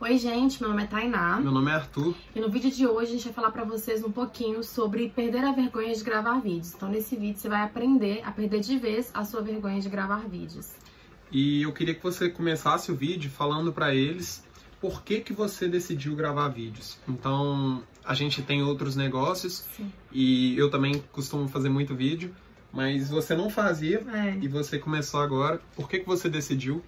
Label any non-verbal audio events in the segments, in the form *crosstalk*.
Oi, gente, meu nome é Tainá. Meu nome é Arthur. E no vídeo de hoje a gente vai falar pra vocês um pouquinho sobre perder a vergonha de gravar vídeos. Então, nesse vídeo você vai aprender a perder de vez a sua vergonha de gravar vídeos. E eu queria que você começasse o vídeo falando pra eles por que que você decidiu gravar vídeos. Então, a gente tem outros negócios Sim. e eu também costumo fazer muito vídeo, mas você não fazia É. e você começou agora. Por que que você decidiu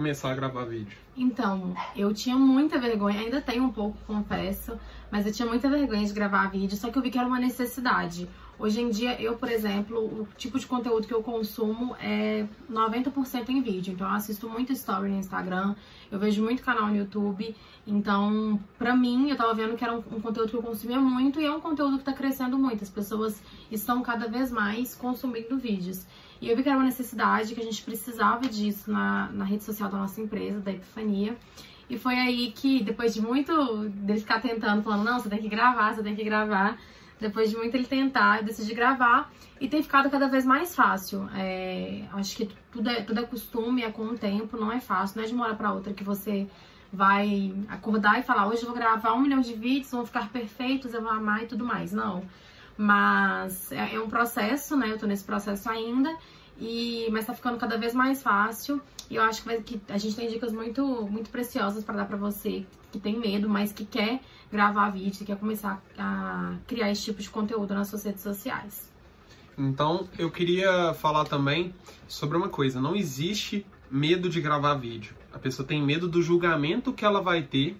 começar a gravar vídeo? Então, eu tinha muita vergonha, ainda tenho um pouco, confesso, mas eu tinha muita vergonha de gravar vídeo, só que eu vi que era uma necessidade. Hoje em dia, eu, por exemplo, o tipo de conteúdo que eu consumo é 90% em vídeo. Então, eu assisto muito story no Instagram, eu vejo muito canal no YouTube. Então, pra mim, eu tava vendo que era um, um conteúdo que eu consumia muito e é um conteúdo que tá crescendo muito. As pessoas estão cada vez mais consumindo vídeos. E eu vi que era uma necessidade, que a gente precisava disso na, na rede social da nossa empresa, da Epifania. E foi aí que, depois de muito dele ficar tentando, falando, não, você tem que gravar, você tem que gravar. Depois de muito ele tentar, eu decidi gravar e tem ficado cada vez mais fácil. É, acho que tudo é, tudo é costume, é com o tempo, não é fácil, não é de uma hora pra outra que você vai acordar e falar, hoje eu vou gravar um milhão de vídeos, vão ficar perfeitos, eu vou amar e tudo mais. Não. Mas é, é um processo, né? Eu tô nesse processo ainda. E, mas tá ficando cada vez mais fácil. E eu acho que, vai- que a gente tem dicas muito, muito preciosas pra dar pra você que tem medo, mas que quer gravar vídeo, que quer começar a criar esse tipo de conteúdo nas suas redes sociais. Então, eu queria falar também sobre uma coisa. Não existe medo de gravar vídeo. A pessoa tem medo do julgamento que ela vai ter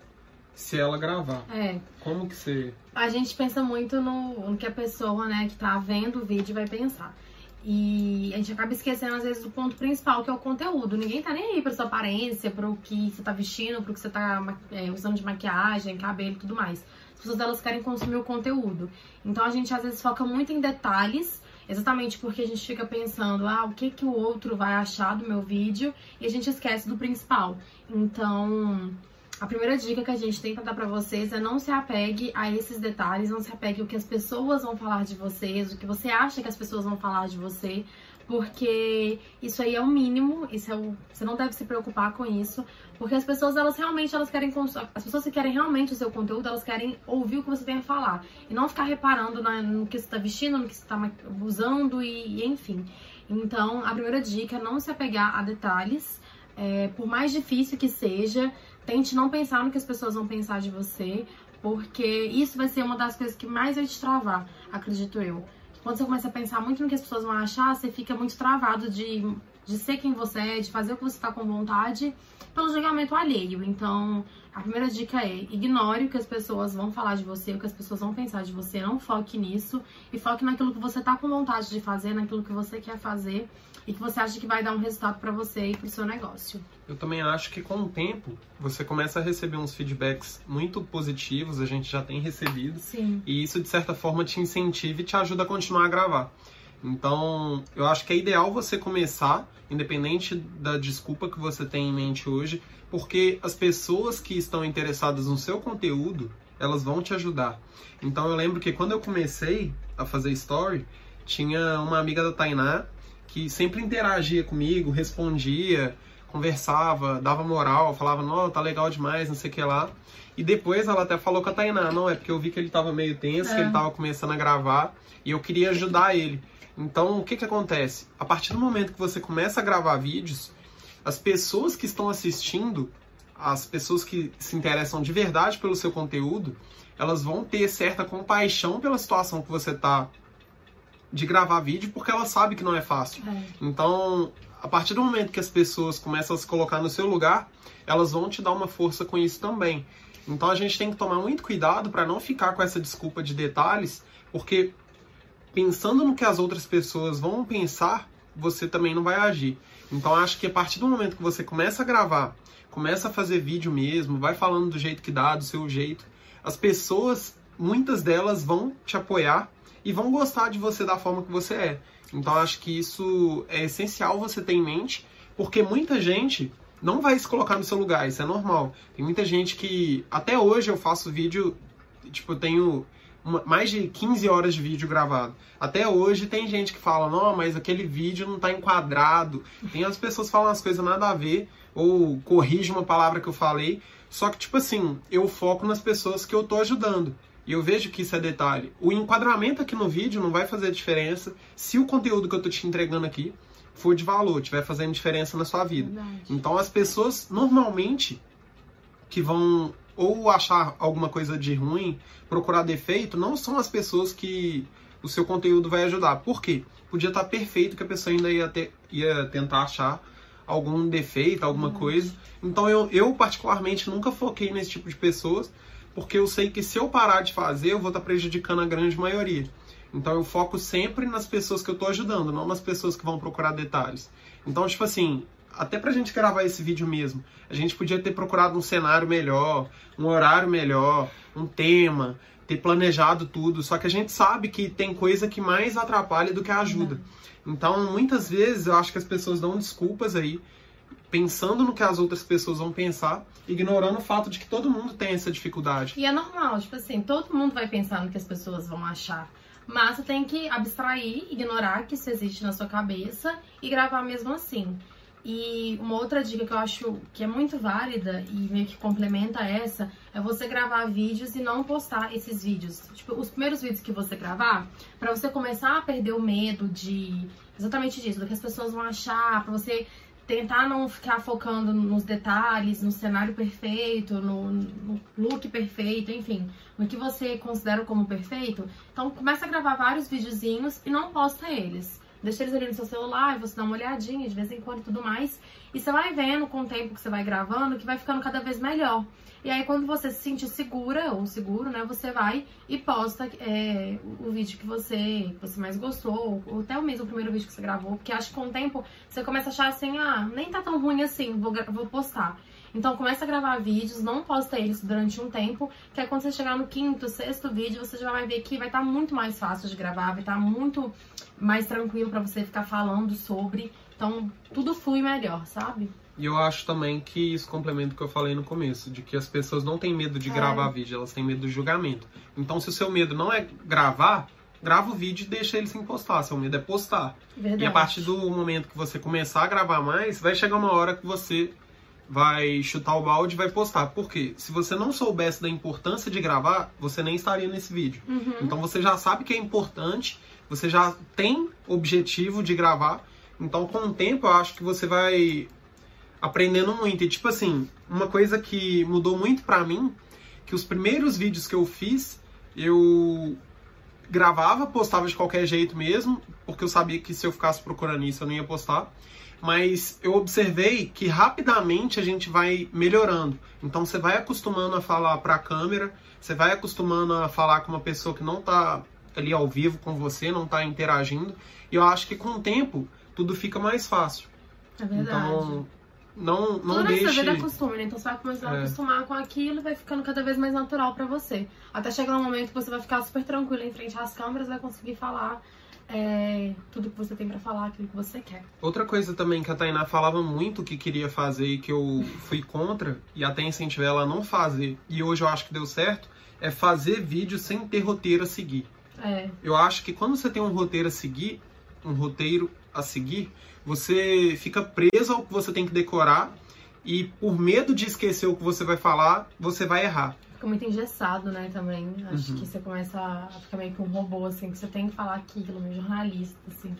se ela gravar. É, Como que você... a gente pensa muito no, no que a pessoa, né, que tá vendo o vídeo vai pensar. E a gente acaba esquecendo, às vezes, do ponto principal, que é o conteúdo. Ninguém tá nem aí pra sua aparência, pro que você tá vestindo, pro que você tá é, usando de maquiagem, cabelo e tudo mais. As pessoas, elas querem consumir o conteúdo. Então, a gente, às vezes, foca muito em detalhes, exatamente porque a gente fica pensando, ah, o que que o outro vai achar do meu vídeo? E a gente esquece do principal. Então... A primeira dica que a gente tem pra dar pra vocês é não se apegue a esses detalhes, não se apegue ao que as pessoas vão falar de vocês, o que você acha que as pessoas vão falar de você, porque isso aí é o mínimo, isso é o, você não deve se preocupar com isso, porque as pessoas elas realmente elas querem as pessoas que querem realmente o seu conteúdo, elas querem ouvir o que você tem a falar e não ficar reparando na- no que você tá vestindo, no que você tá ma- usando e, e enfim. Então, a primeira dica é não se apegar a detalhes, é, por mais difícil que seja, tente não pensar no que as pessoas vão pensar de você, porque isso vai ser uma das coisas que mais vai te travar, acredito eu. Quando você começa a pensar muito no que as pessoas vão achar, você fica muito travado de, de ser quem você é, de fazer o que você tá com vontade, pelo julgamento alheio. Então, a primeira dica é ignore o que as pessoas vão falar de você, o que as pessoas vão pensar de você, não foque nisso e foque naquilo que você tá com vontade de fazer, naquilo que você quer fazer e que você acha que vai dar um resultado pra você e pro seu negócio. Eu também acho que com o tempo você começa a receber uns feedbacks muito positivos, a gente já tem recebido, Sim. e isso de certa forma te incentiva e te ajuda a continuar a gravar. Então, eu acho que é ideal você começar, independente da desculpa que você tem em mente hoje, porque as pessoas que estão interessadas no seu conteúdo, elas vão te ajudar. Então, eu lembro que quando eu comecei a fazer story, tinha uma amiga da Tainá que sempre interagia comigo, respondia, conversava, dava moral, falava, não, tá legal demais, não sei o que lá. E depois ela até falou com a Tainá, não, é porque eu vi que ele tava meio tenso, É. que ele tava começando a gravar, e eu queria ajudar ele. Então, o que que acontece? A partir do momento que você começa a gravar vídeos, as pessoas que estão assistindo, as pessoas que se interessam de verdade pelo seu conteúdo, elas vão ter certa compaixão pela situação que você tá de gravar vídeo, porque ela sabe que não é fácil. É. Então, a partir do momento que as pessoas começam a se colocar no seu lugar, elas vão te dar uma força com isso também. Então a gente tem que tomar muito cuidado para não ficar com essa desculpa de detalhes, porque pensando no que as outras pessoas vão pensar, você também não vai agir. Então acho que a partir do momento que você começa a gravar, começa a fazer vídeo mesmo, vai falando do jeito que dá, do seu jeito, as pessoas, muitas delas vão te apoiar e vão gostar de você da forma que você é. Então acho que isso é essencial você ter em mente, porque muita gente não vai se colocar no seu lugar, isso é normal. Tem muita gente que até hoje eu faço vídeo, tipo, eu tenho mais de 15 horas de vídeo gravado. Até hoje tem gente que fala, não, mas aquele vídeo não tá enquadrado. Tem as pessoas que falam as coisas nada a ver, ou corrige uma palavra que eu falei. Só que, tipo assim, eu foco nas pessoas que eu tô ajudando. E eu vejo que isso é detalhe. O enquadramento aqui no vídeo não vai fazer diferença se o conteúdo que eu tô te entregando aqui for de valor, estiver fazendo diferença na sua vida. Verdade. Então as pessoas normalmente que vão ou achar alguma coisa de ruim, procurar defeito, não são as pessoas que o seu conteúdo vai ajudar. Por quê? Podia estar perfeito que a pessoa ainda ia, ter, ia tentar achar algum defeito, alguma Verdade. coisa. Então eu, eu particularmente nunca foquei nesse tipo de pessoas, porque eu sei que se eu parar de fazer, eu vou estar prejudicando a grande maioria. Então eu foco sempre nas pessoas que eu estou ajudando, não nas pessoas que vão procurar detalhes. Então, tipo assim, até pra gente gravar esse vídeo mesmo, a gente podia ter procurado um cenário melhor, um horário melhor, um tema, ter planejado tudo, só que a gente sabe que tem coisa que mais atrapalha do que ajuda. Então, muitas vezes eu acho que as pessoas dão desculpas aí, pensando no que as outras pessoas vão pensar, ignorando o fato de que todo mundo tem essa dificuldade. E é normal, tipo assim, todo mundo vai pensar no que as pessoas vão achar. Mas você tem que abstrair, ignorar que isso existe na sua cabeça e gravar mesmo assim. E uma outra dica que eu acho que é muito válida e meio que complementa essa é você gravar vídeos e não postar esses vídeos. Tipo, os primeiros vídeos que você gravar, pra você começar a perder o medo de exatamente disso, do que as pessoas vão achar, pra você tentar não ficar focando nos detalhes, no cenário perfeito, no, no look perfeito, enfim, no que você considera como perfeito. Então começa a gravar vários videozinhos e não posta eles. Deixa eles ali no seu celular, você dá uma olhadinha de vez em quando e tudo mais. E você vai vendo com o tempo que você vai gravando que vai ficando cada vez melhor. E aí quando você se sentir segura ou seguro, né, você vai e posta é, o vídeo que você, você mais gostou, ou até o mesmo primeiro vídeo que você gravou, porque acho que com o tempo você começa a achar assim, ah, nem tá tão ruim assim, vou, vou postar. Então começa a gravar vídeos, não posta eles durante um tempo, que aí quando você chegar no quinto, sexto vídeo, você já vai ver que vai estar muito mais fácil de gravar, vai estar muito mais tranquilo pra você ficar falando sobre. Então tudo flui melhor, sabe? E eu acho também que isso complementa o que eu falei no começo, de que as pessoas não têm medo de É. gravar vídeo, elas têm medo do julgamento. Então, se o seu medo não é gravar, grava o vídeo e deixa ele sem postar. Seu medo é postar. Verdade. E a partir do momento que você começar a gravar mais, vai chegar uma hora que você vai chutar o balde e vai postar. Por quê? Se você não soubesse da importância de gravar, você nem estaria nesse vídeo. Uhum. Então você já sabe que é importante, você já tem objetivo de gravar. Então com o tempo eu acho que você vai aprendendo muito. E tipo assim, uma coisa que mudou muito pra mim, que os primeiros vídeos que eu fiz, eu gravava, postava de qualquer jeito mesmo, porque eu sabia que se eu ficasse procurando isso eu não ia postar. Mas eu observei que rapidamente a gente vai melhorando. Então você vai acostumando a falar para a câmera, você vai acostumando a falar com uma pessoa que não tá ali ao vivo com você, não tá interagindo. E eu acho que com o tempo tudo fica mais fácil. É verdade. Então não não Tudo nessa deixe vida é costume, né? Então você vai começar a É. acostumar com aquilo e vai ficando cada vez mais natural pra você. Até chegar um momento que você vai ficar super tranquilo em frente às câmeras, vai conseguir falar é, tudo que você tem pra falar, aquilo que você quer. Outra coisa também que a Tainá falava muito que queria fazer e que eu fui contra e até incentivei ela a não fazer, e hoje eu acho que deu certo, é fazer vídeo sem ter roteiro a seguir. É, Eu acho que quando você tem um roteiro a seguir, um roteiro a seguir, você fica preso ao que você tem que decorar e por medo de esquecer o que você vai falar, você vai errar. Fica muito engessado, né, também. Acho Uhum. que você começa a ficar meio que um robô, assim, que você tem que falar aquilo, meio jornalista, assim,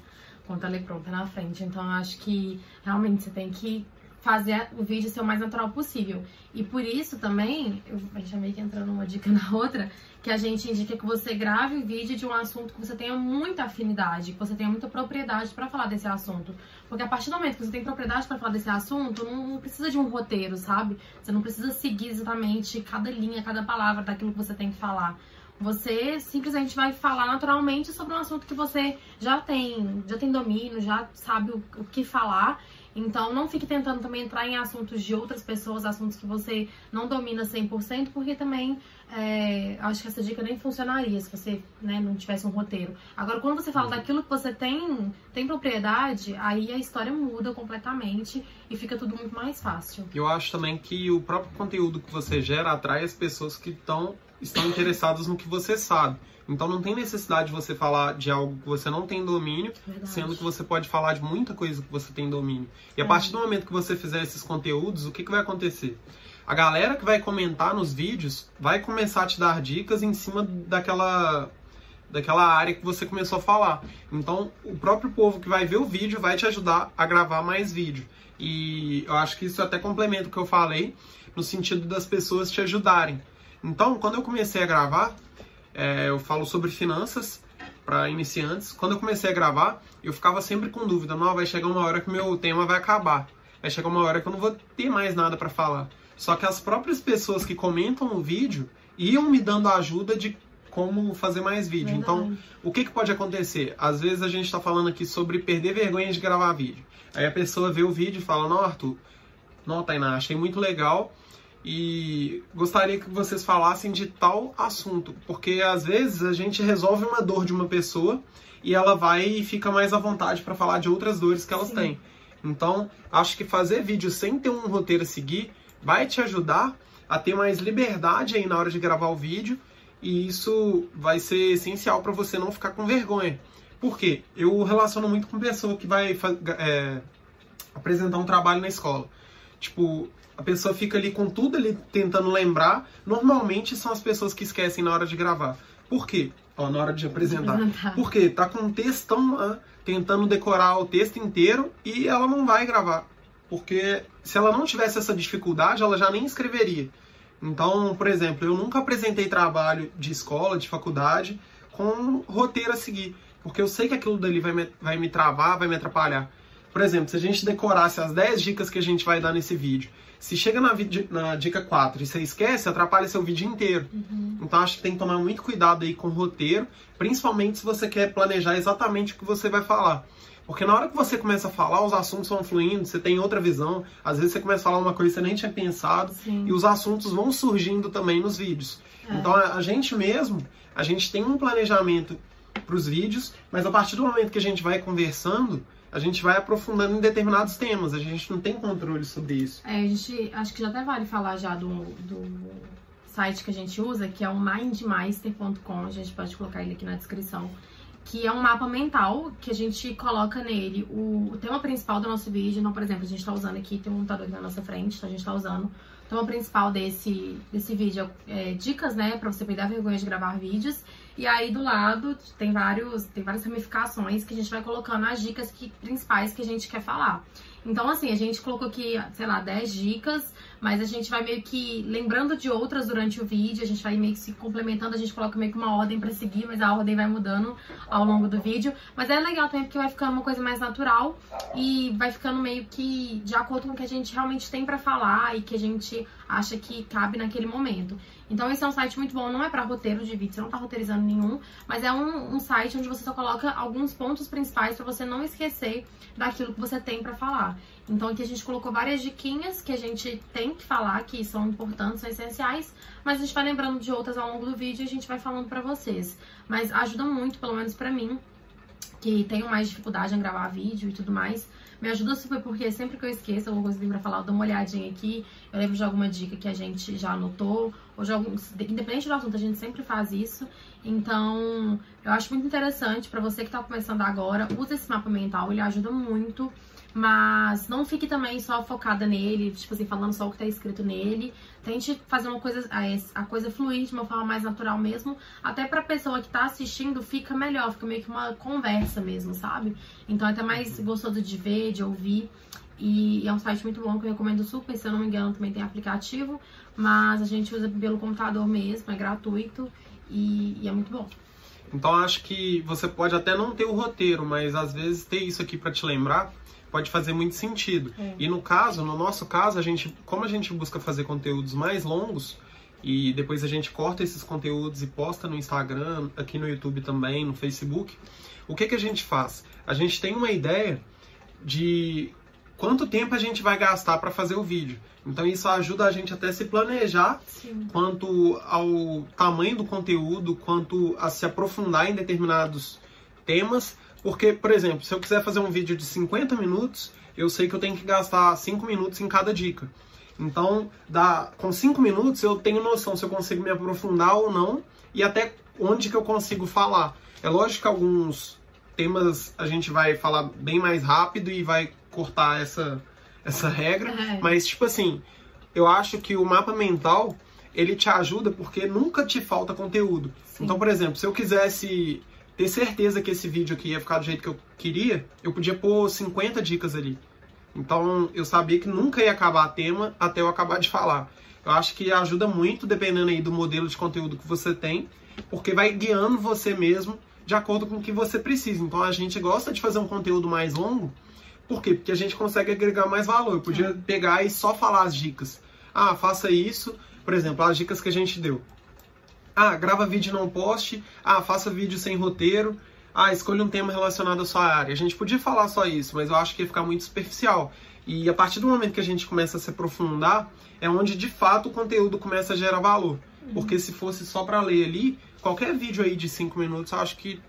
com o teleprompter na frente. Então, acho que realmente você tem que fazer o vídeo ser o mais natural possível. E por isso também, eu, a gente já meio que entrando uma dica *laughs* na outra, que a gente indica que você grave o vídeo de um assunto que você tenha muita afinidade, que você tenha muita propriedade pra falar desse assunto. Porque a partir do momento que você tem propriedade pra falar desse assunto, não, não precisa de um roteiro, sabe? Você não precisa seguir exatamente cada linha, cada palavra daquilo que você tem que falar. Você simplesmente vai falar naturalmente sobre um assunto que você já tem, já tem domínio, já sabe o, o que falar. Então não fique tentando também entrar em assuntos de outras pessoas, assuntos que você não domina 100%, porque também é, acho que essa dica nem funcionaria se você né, não tivesse um roteiro. Agora, quando você fala daquilo que você tem, tem propriedade, aí a história muda completamente e fica tudo muito mais fácil. Eu acho também que o próprio conteúdo que você gera atrai as pessoas que tão, estão interessadas no que você sabe. Então não tem necessidade de você falar de algo que você não tem domínio, Verdade. sendo que você pode falar de muita coisa que você tem domínio. E a É. partir do momento que você fizer esses conteúdos, o que, que vai acontecer? A galera que vai comentar nos vídeos vai começar a te dar dicas em cima daquela daquela área que você começou a falar. Então, o próprio povo que vai ver o vídeo vai te ajudar a gravar mais vídeo. E eu acho que isso até complementa o que eu falei, no sentido das pessoas te ajudarem. Então, quando eu comecei a gravar, é, eu falo sobre finanças para iniciantes. Quando eu comecei a gravar, eu ficava sempre com dúvida: não, vai chegar uma hora que meu tema vai acabar. Vai chegar uma hora que eu não vou ter mais nada para falar. Só que as próprias pessoas que comentam no vídeo iam me dando ajuda de como fazer mais vídeo. Então, Verdade. o que, que pode acontecer? Às vezes a gente está falando aqui sobre perder vergonha de gravar vídeo. Aí a pessoa vê o vídeo e fala: Não, Arthur, não, Tainá, achei muito legal e gostaria que vocês falassem de tal assunto. Porque às vezes a gente resolve uma dor de uma pessoa e ela vai e fica mais à vontade para falar de outras dores que elas Sim. têm. Então, acho que fazer vídeo sem ter um roteiro a seguir vai te ajudar a ter mais liberdade aí na hora de gravar o vídeo e isso vai ser essencial para você não ficar com vergonha. Por quê? Eu relaciono muito com pessoa que vai é, apresentar um trabalho na escola. Tipo, a pessoa fica ali com tudo ali tentando lembrar. Normalmente são as pessoas que esquecem na hora de gravar. Por quê? Ó, na hora de apresentar. Apresentar. Porque tá com um textão lá, tentando decorar o texto inteiro e ela não vai gravar. Porque se ela não tivesse essa dificuldade, ela já nem escreveria. Então, por exemplo, eu nunca apresentei trabalho de escola, de faculdade, com um roteiro a seguir. Porque eu sei que aquilo dali vai me, vai me travar, vai me atrapalhar. Por exemplo, se a gente decorasse as 10 dicas que a gente vai dar nesse vídeo, se chega na, na dica 4 e você esquece, atrapalha seu vídeo inteiro. Uhum. Então acho que tem que tomar muito cuidado aí com o roteiro, principalmente se você quer planejar exatamente o que você vai falar. Porque na hora que você começa a falar, os assuntos vão fluindo, você tem outra visão, às vezes você começa a falar uma coisa que você nem tinha pensado, Sim. e os assuntos vão surgindo também nos vídeos. É. Então a gente mesmo, a gente tem um planejamento para os vídeos, mas a partir do momento que a gente vai conversando, a gente vai aprofundando em determinados temas, a gente não tem controle sobre isso. É, a gente, acho que já até vale falar já do, do site que a gente usa, que é o mindmeister.com, a gente pode colocar ele aqui na descrição, que é um mapa mental que a gente coloca nele o, o tema principal do nosso vídeo. Então, por exemplo, a gente tá usando aqui, tem um computador aqui na nossa frente, então a gente tá usando. O tema principal desse, desse vídeo é, é dicas, né, pra você perder a vergonha de gravar vídeos. E aí do lado tem vários, tem várias ramificações que a gente vai colocando as dicas que, principais que a gente quer falar. Então, assim, a gente colocou aqui, sei lá, 10 dicas, mas a gente vai meio que lembrando de outras durante o vídeo, a gente vai meio que se complementando, a gente coloca meio que uma ordem pra seguir, mas a ordem vai mudando ao longo do vídeo. Mas é legal também porque vai ficando uma coisa mais natural e vai ficando meio que de acordo com o que a gente realmente tem pra falar e que a gente acha que cabe naquele momento. Então esse é um site muito bom, não é pra roteiro de vídeo, você não tá roteirizando nenhum, mas é um, um site onde você só coloca alguns pontos principais pra você não esquecer daquilo que você tem pra falar. Então aqui a gente colocou várias diquinhas que a gente tem que falar, que são importantes, são essenciais, mas a gente vai lembrando de outras ao longo do vídeo e a gente vai falando pra vocês. Mas ajuda muito, pelo menos pra mim, que tenho mais dificuldade em gravar vídeo e tudo mais. Me ajuda super porque sempre que eu esqueço alguma coisa pra falar, eu dou uma olhadinha aqui, eu lembro de alguma dica que a gente já anotou, ou de independente do assunto, a gente sempre faz isso. Então, eu acho muito interessante pra você que tá começando agora, usa esse mapa mental, ele ajuda muito. Mas não fique também só focada nele, tipo assim, falando só o que tá escrito nele. Tente fazer uma coisa, a coisa fluir de uma forma mais natural mesmo. Até pra pessoa que tá assistindo, fica melhor, fica meio que uma conversa mesmo, sabe? Então é até mais gostoso de ver, de ouvir. E é um site muito bom que eu recomendo super. Se eu não me engano, também tem aplicativo. Mas a gente usa pelo computador mesmo, é gratuito e, e é muito bom. Então acho que você pode até não ter o roteiro, mas às vezes ter isso aqui para te lembrar pode fazer muito sentido. É. E no caso, no nosso caso, a gente, como a gente busca fazer conteúdos mais longos e depois a gente corta esses conteúdos e posta no Instagram, aqui no YouTube também, no Facebook, o que que a gente faz? A gente tem uma ideia de quanto tempo a gente vai gastar para fazer o vídeo. Então isso ajuda a gente até se planejar Sim. quanto ao tamanho do conteúdo, quanto a se aprofundar em determinados temas. Porque, por exemplo, se eu quiser fazer um vídeo de 50 minutos, eu sei que eu tenho que gastar 5 minutos em cada dica. Então, dá, com cinco minutos eu tenho noção se eu consigo me aprofundar ou não e até onde que eu consigo falar. É lógico que alguns temas a gente vai falar bem mais rápido e vai cortar essa, essa regra, É. mas tipo assim, eu acho que o mapa mental ele te ajuda porque nunca te falta conteúdo. Sim. Então, por exemplo, se eu quisesse ter certeza que esse vídeo aqui ia ficar do jeito que eu queria, eu podia pôr 50 dicas ali. Então, eu sabia que nunca ia acabar tema até eu acabar de falar. Eu acho que ajuda muito, dependendo aí do modelo de conteúdo que você tem, porque vai guiando você mesmo de acordo com o que você precisa. Então, a gente gosta de fazer um conteúdo mais longo, por quê? Porque a gente consegue agregar mais valor. Eu podia pegar e só falar as dicas. Ah, faça isso. Por exemplo, as dicas que a gente deu. Ah, grava vídeo não poste. Ah, faça vídeo sem roteiro. Ah, escolha um tema relacionado à sua área. A gente podia falar só isso, mas eu acho que ia ficar muito superficial. E a partir do momento que a gente começa a se aprofundar, é onde de fato o conteúdo começa a gerar valor. Porque se fosse só para ler ali, qualquer vídeo aí de 5 minutos, eu acho que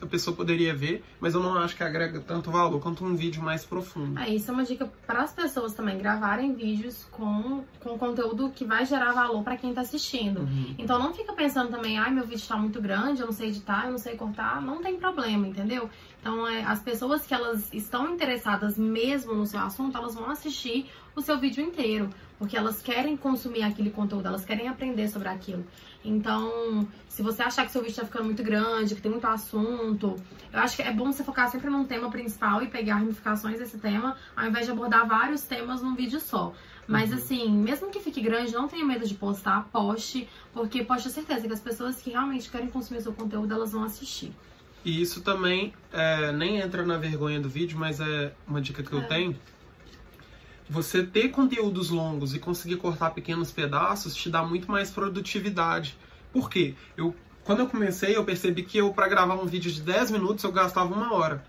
a pessoa poderia ver, mas eu não acho que agrega tanto valor quanto um vídeo mais profundo. É, isso é uma dica para as pessoas também gravarem vídeos com, com conteúdo que vai gerar valor para quem tá assistindo. Uhum. Então não fica pensando também, ai, meu vídeo tá muito grande, eu não sei editar, eu não sei cortar, não tem problema, entendeu? Então é, as pessoas que elas estão interessadas mesmo no seu assunto, elas vão assistir o seu vídeo inteiro, porque elas querem consumir aquele conteúdo, elas querem aprender sobre aquilo. Então, se você achar que seu vídeo tá ficando muito grande, que tem muito assunto, eu acho que é bom você focar sempre num tema principal e pegar ramificações desse tema, ao invés de abordar vários temas num vídeo só. Mas Uhum. assim, mesmo que fique grande, não tenha medo de postar, poste, porque pode ter certeza que as pessoas que realmente querem consumir o seu conteúdo, elas vão assistir. E isso também é, nem entra na vergonha do vídeo, mas é uma dica que eu É. tenho. Você ter conteúdos longos e conseguir cortar pequenos pedaços te dá muito mais produtividade. Por quê? Eu, quando eu comecei, eu percebi que eu, para gravar um vídeo de 10 minutos, eu gastava uma hora.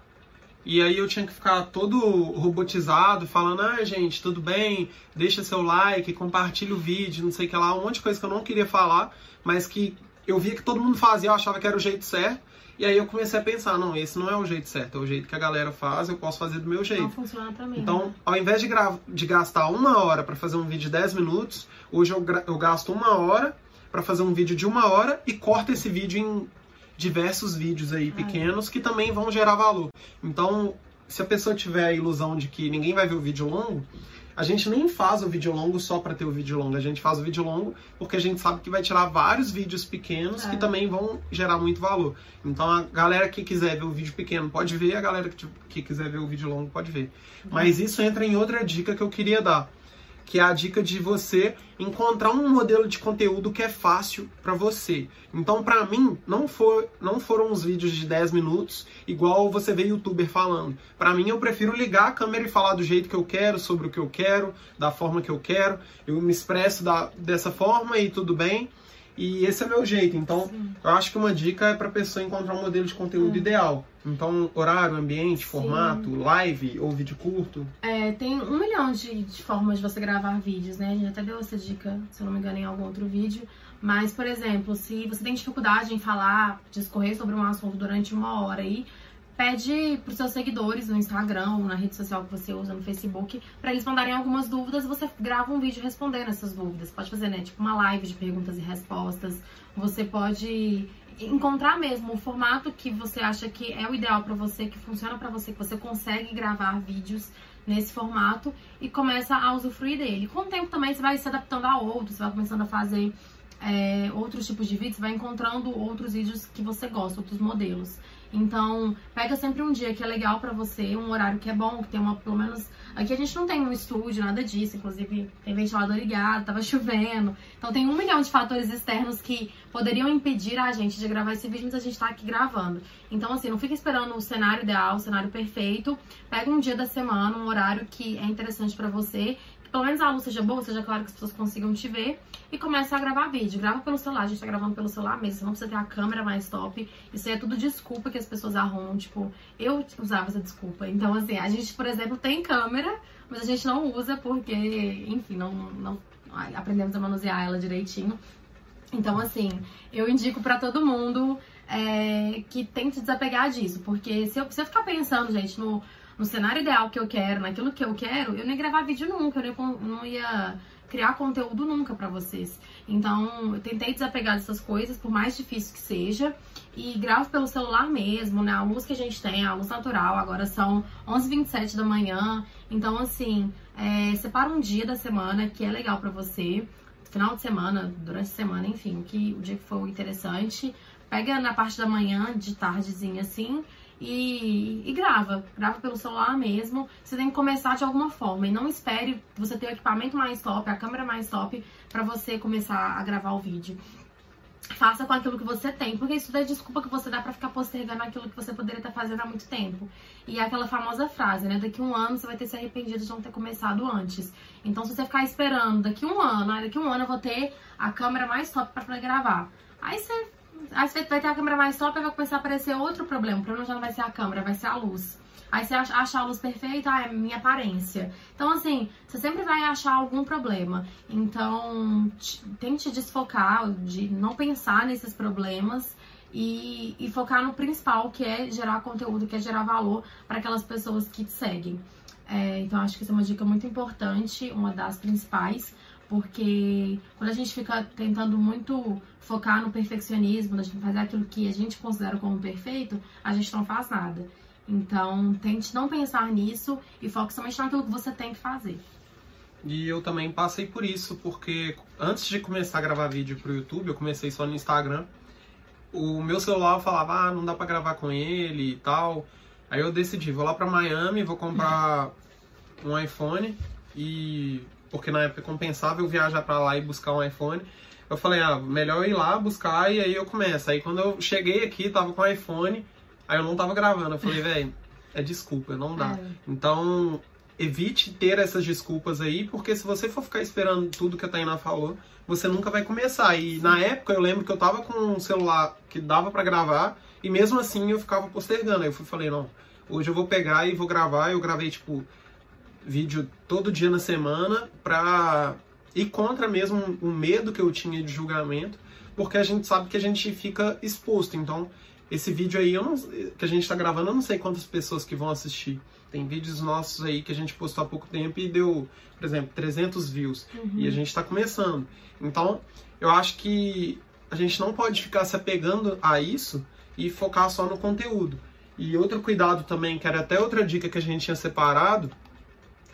E aí eu tinha que ficar todo robotizado, falando, ah, gente, tudo bem, deixa seu like, compartilha o vídeo, não sei o que lá, um monte de coisa que eu não queria falar, mas que eu via que todo mundo fazia, eu achava que era o jeito certo. E aí eu comecei a pensar, não, esse não é o jeito certo, é o jeito que a galera faz, eu posso fazer do meu Não jeito. funciona pra mim. Então, ao invés de, de gastar uma hora para fazer um vídeo de 10 minutos, hoje eu, eu gasto uma hora para fazer um vídeo de uma hora e corto esse vídeo em diversos vídeos aí pequenos que também vão gerar valor. Então, se a pessoa tiver a ilusão de que ninguém vai ver o vídeo longo, a gente nem faz o vídeo longo só para ter o vídeo longo, a gente faz o vídeo longo porque a gente sabe que vai tirar vários vídeos pequenos É. que também vão gerar muito valor. Então a galera que quiser ver o vídeo pequeno pode ver, a galera que, que quiser ver o vídeo longo pode ver. Mas isso entra em outra dica que eu queria dar, que é a dica de você encontrar um modelo de conteúdo que é fácil para você. Então, para mim, não, for, não foram os vídeos de 10 minutos igual você vê youtuber falando. Para mim, eu prefiro ligar a câmera e falar do jeito que eu quero, sobre o que eu quero, da forma que eu quero. Eu me expresso da, dessa forma e tudo bem. E esse é meu jeito. Então, Sim. eu acho que uma dica é para pessoa encontrar um modelo de conteúdo ideal. Então, horário, ambiente, formato, live ou vídeo curto. É, tem um milhão de, de formas de você gravar vídeos, né? A gente até deu essa dica, se eu não me engano, em algum outro vídeo. Mas, por exemplo, se você tem dificuldade em falar, discorrer sobre um assunto durante uma hora aí, pede pros seus seguidores no Instagram ou na rede social que você usa, no Facebook, pra eles mandarem algumas dúvidas e você grava um vídeo respondendo essas dúvidas. Pode fazer, né? Tipo uma live de perguntas e respostas. Você pode encontrar mesmo o formato que você acha que é o ideal pra você, que funciona pra você, que você consegue gravar vídeos nesse formato e começa a usufruir dele. Com o tempo também você vai se adaptando a outros, você vai começando a fazer é, outros tipos de vídeos, vai encontrando outros vídeos que você gosta, outros modelos. Então, pega sempre um dia que é legal pra você, um horário que é bom, que tem uma, pelo menos. Aqui a gente não tem um estúdio, nada disso, inclusive tem ventilador ligado, tava *laughs* chovendo. Então tem um milhão de fatores externos que poderiam impedir a gente de gravar esse vídeo, mas a gente tá aqui gravando. Então, assim, não fica esperando o cenário ideal, o cenário perfeito. Pega um dia da semana, um horário que é interessante pra você, pelo menos a luz seja boa, seja claro que as pessoas consigam te ver, e começa a gravar vídeo. Grava pelo celular, a gente tá gravando pelo celular mesmo, você não precisa ter a câmera mais top. Isso aí é tudo desculpa que as pessoas arrumam, tipo, eu usava essa desculpa. Então, assim, a gente, por exemplo, tem câmera, mas a gente não usa porque, enfim, não, não aprendemos a manusear ela direitinho. Então, assim, eu indico pra todo mundo é, que tente desapegar disso, porque se eu, se eu ficar pensando, gente, no, no cenário ideal que eu quero, naquilo que eu quero, eu não ia gravar vídeo nunca, eu não ia, con- não ia criar conteúdo nunca para vocês. Então, eu tentei desapegar dessas coisas, por mais difícil que seja, e gravo pelo celular mesmo, né? A luz que a gente tem, a luz natural, agora são 11h27 da manhã. Então, assim, é, separa um dia da semana que é legal para você, final de semana, durante a semana, enfim, que o dia que for interessante. Pega na parte da manhã, de tardezinha assim, e, e, grava. Grava pelo celular mesmo. Você tem que começar de alguma forma. E não espere você ter o equipamento mais top, a câmera mais top, para você começar a gravar o vídeo. Faça com aquilo que você tem, porque isso é desculpa que você dá para ficar postergando aquilo que você poderia estar fazendo há muito tempo. E é aquela famosa frase, né? Daqui um ano você vai ter se arrependido de não ter começado antes. Então, se você ficar esperando daqui um ano, daqui um ano eu vou ter a câmera mais top para poder gravar. Aí você Aí você vai ter a câmera mais top e vai começar a aparecer outro problema. O problema já não vai ser a câmera, vai ser a luz. Aí você acha a luz perfeita, ah, é minha aparência. Então, assim, você sempre vai achar algum problema. Então, tente desfocar, de não pensar nesses problemas e, e focar no principal, que é gerar conteúdo, que é gerar valor para aquelas pessoas que te seguem. É, então, acho que essa é uma dica muito importante, uma das principais. Porque quando a gente fica tentando muito focar no perfeccionismo, a gente fazer aquilo que a gente considera como perfeito, a gente não faz nada. Então, tente não pensar nisso e foque somente naquilo que você tem que fazer. E eu também passei por isso, porque antes de começar a gravar vídeo pro YouTube, eu comecei só no Instagram. O meu celular falava, ah, não dá pra gravar com ele e tal. Aí eu decidi, vou lá pra Miami, vou comprar *laughs* um iPhone e porque na época compensava eu viajar para lá e buscar um iPhone. Eu falei, ah, melhor ir lá buscar e aí eu começo. Aí quando eu cheguei aqui, tava com o iPhone, aí eu não tava gravando. Eu falei, velho, é desculpa, não dá. É. Então, evite ter essas desculpas aí, porque se você for ficar esperando tudo que a Tainá falou, você nunca vai começar. E na época eu lembro que eu tava com um celular que dava para gravar, e mesmo assim eu ficava postergando. Aí eu fui, falei, não, hoje eu vou pegar e vou gravar. Eu gravei, tipo, vídeo todo dia na semana pra ir contra mesmo o medo que eu tinha de julgamento, porque a gente sabe que a gente fica exposto. Então, esse vídeo aí não, que a gente está gravando, eu não sei quantas pessoas que vão assistir. Tem vídeos nossos aí que a gente postou há pouco tempo e deu, por exemplo, 300 views. Uhum. E a gente está começando. Então, eu acho que a gente não pode ficar se apegando a isso e focar só no conteúdo. E outro cuidado também, que era até outra dica que a gente tinha separado,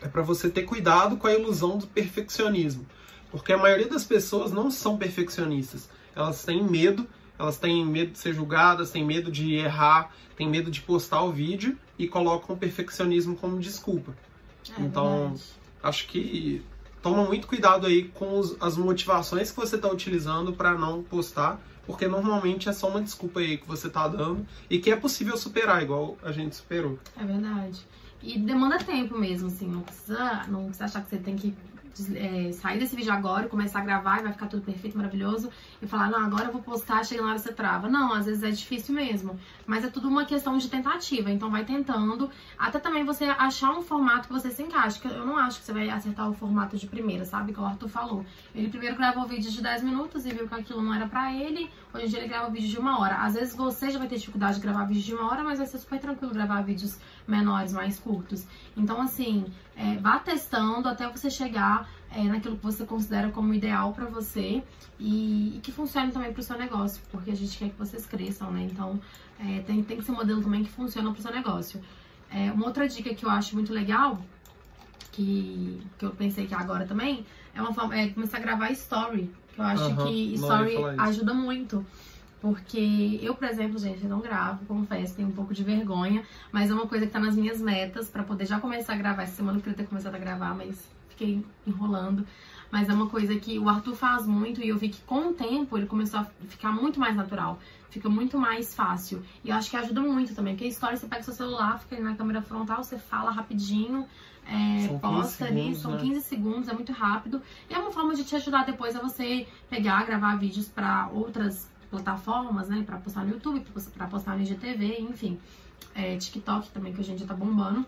é para você ter cuidado com a ilusão do perfeccionismo. Porque a maioria das pessoas não são perfeccionistas. Elas têm medo, elas têm medo de ser julgadas, têm medo de errar, têm medo de postar o vídeo e colocam o perfeccionismo como desculpa. É então, verdade. acho que toma muito cuidado aí com os, as motivações que você está utilizando para não postar, porque normalmente é só uma desculpa aí que você está dando e que é possível superar, igual a gente superou. É verdade. E demanda tempo mesmo, assim, não precisa, não precisa achar que você tem que é, sair desse vídeo agora começar a gravar e vai ficar tudo perfeito, maravilhoso, e falar, não, agora eu vou postar, chega na hora você trava. Não, às vezes é difícil mesmo. Mas é tudo uma questão de tentativa, então vai tentando, até também você achar um formato que você se encaixe. Que eu não acho que você vai acertar o formato de primeira, sabe? Que o Arthur falou. Ele primeiro gravou vídeo de 10 minutos e viu que aquilo não era pra ele. Hoje em dia ele grava vídeo de uma hora. Às vezes você já vai ter dificuldade de gravar vídeo de uma hora, mas vai ser super tranquilo gravar vídeos menores, mais curtos. Então, assim, é, vá testando até você chegar é, naquilo que você considera como ideal para você e, e, que funcione também para o seu negócio, porque a gente quer que vocês cresçam, né? Então é, tem, tem que ser um modelo também que funciona para o seu negócio. É, uma outra dica que eu acho muito legal, que, que eu pensei que agora também, é, uma forma, é começar a gravar story. Que eu acho uhum, que story ajuda muito. Porque eu, por exemplo, gente, não gravo, confesso, tenho um pouco de vergonha, mas é uma coisa que tá nas minhas metas para poder já começar a gravar. Essa semana eu queria ter começado a gravar, mas fiquei enrolando. Mas é uma coisa que o Arthur faz muito e eu vi que com o tempo ele começou a ficar muito mais natural. Fica muito mais fácil. E eu acho que ajuda muito também. Porque a história, você pega seu celular, fica ali na câmera frontal, você fala rapidinho, é, posta ali, são né? 15 segundos, é muito rápido. E é uma forma de te ajudar depois a você pegar, gravar vídeos para outras plataformas, né? Pra postar no YouTube, pra postar no IGTV, enfim. É, TikTok também, que hoje em dia tá bombando.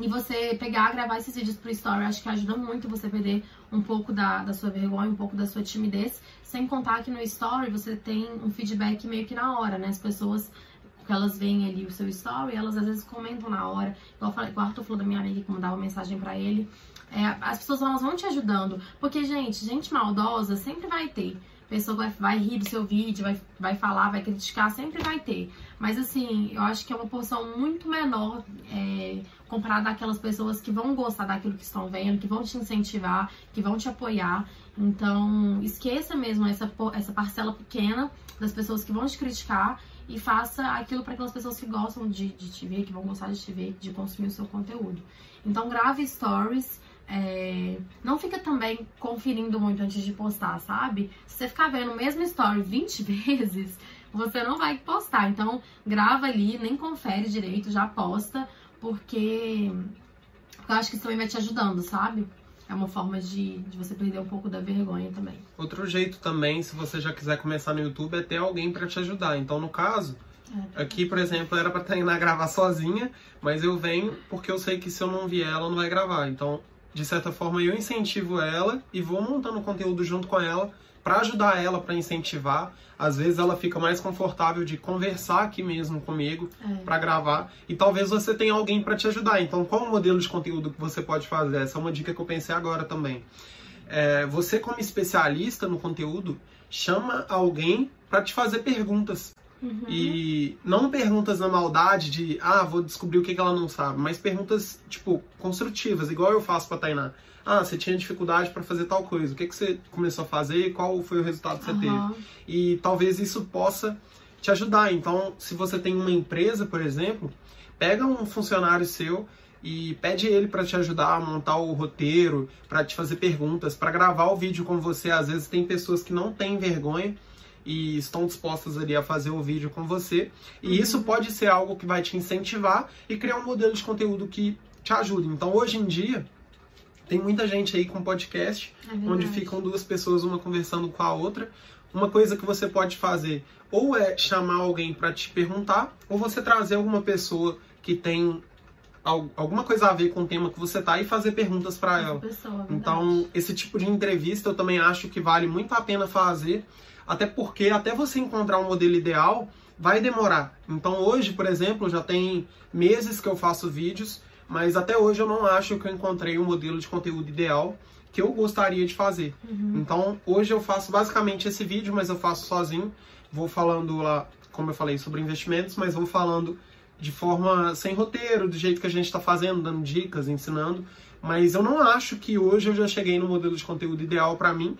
E você pegar, gravar esses vídeos pro story, acho que ajuda muito você perder um pouco da, da sua vergonha, um pouco da sua timidez. Sem contar que no story você tem um feedback meio que na hora, né? As pessoas Porque elas veem ali o seu story, elas às vezes comentam na hora. Igual, falei, igual o Arthur falou da minha amiga que mandava mensagem para ele. É, as pessoas elas vão te ajudando. Porque, gente, gente maldosa sempre vai ter. Pessoa vai, vai rir do seu vídeo, vai, vai falar, vai criticar, sempre vai ter. Mas assim, eu acho que é uma porção muito menor é, comparada àquelas pessoas que vão gostar daquilo que estão vendo, que vão te incentivar, que vão te apoiar. Então, esqueça mesmo essa, essa parcela pequena das pessoas que vão te criticar e faça aquilo para aquelas pessoas que gostam de, de te ver, que vão gostar de te ver, de consumir o seu conteúdo. Então, grave stories. É, não fica também conferindo muito antes de postar, sabe? Se você ficar vendo o mesmo story 20 *laughs* vezes, você não vai postar. Então, grava ali, nem confere direito, já posta, porque eu acho que isso também vai te ajudando, sabe? É uma forma de, de você perder um pouco da vergonha também. Outro jeito também, se você já quiser começar no YouTube, é ter alguém para te ajudar. Então, no caso, é. aqui, por exemplo, era para treinar gravar sozinha, mas eu venho porque eu sei que se eu não vier, ela não vai gravar. Então, de certa forma, eu incentivo ela e vou montando conteúdo junto com ela para ajudar ela, para incentivar. Às vezes ela fica mais confortável de conversar aqui mesmo comigo é. para gravar e talvez você tenha alguém para te ajudar. Então, qual o modelo de conteúdo que você pode fazer? Essa é uma dica que eu pensei agora também. É, você como especialista no conteúdo, chama alguém para te fazer perguntas. Uhum. E não perguntas na maldade de, ah, vou descobrir o que, que ela não sabe, mas perguntas, tipo, construtivas, igual eu faço pra Tainá. Ah, você tinha dificuldade para fazer tal coisa, o que, que você começou a fazer e qual foi o resultado que você uhum. teve? E talvez isso possa te ajudar. Então, se você tem uma empresa, por exemplo, pega um funcionário seu e pede ele para te ajudar a montar o roteiro, para te fazer perguntas, para gravar o vídeo com você. Às vezes tem pessoas que não têm vergonha e estão dispostas ali a fazer o vídeo com você. E uhum. isso pode ser algo que vai te incentivar e criar um modelo de conteúdo que te ajude. Então, hoje em dia, tem muita gente aí com podcast, é onde ficam duas pessoas, uma conversando com a outra. Uma coisa que você pode fazer ou é chamar alguém para te perguntar, ou você trazer alguma pessoa que tem alguma coisa a ver com o tema que você tá e fazer perguntas para ela. Pessoa, então, esse tipo de entrevista eu também acho que vale muito a pena fazer, até porque até você encontrar um modelo ideal vai demorar. Então hoje, por exemplo, já tem meses que eu faço vídeos, mas até hoje eu não acho que eu encontrei um modelo de conteúdo ideal que eu gostaria de fazer. Uhum. Então hoje eu faço basicamente esse vídeo, mas eu faço sozinho. Vou falando lá, como eu falei, sobre investimentos, mas vou falando de forma sem roteiro, do jeito que a gente está fazendo, dando dicas, ensinando. Mas eu não acho que hoje eu já cheguei no modelo de conteúdo ideal para mim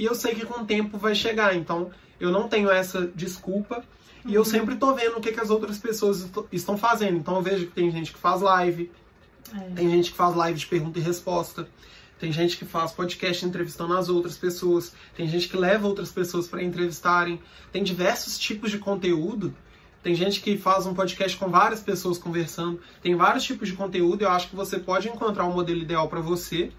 e eu sei que com o tempo vai chegar. Então eu não tenho essa desculpa e eu uhum. sempre tô vendo o que, que as outras pessoas estão fazendo. Então eu vejo que tem gente que faz live, é. tem gente que faz live de pergunta e resposta, tem gente que faz podcast entrevistando as outras pessoas, tem gente que leva outras pessoas para entrevistarem, tem diversos tipos de conteúdo. Tem gente que faz um podcast com várias pessoas conversando, tem vários tipos de conteúdo. Eu acho que você pode encontrar o um modelo ideal para você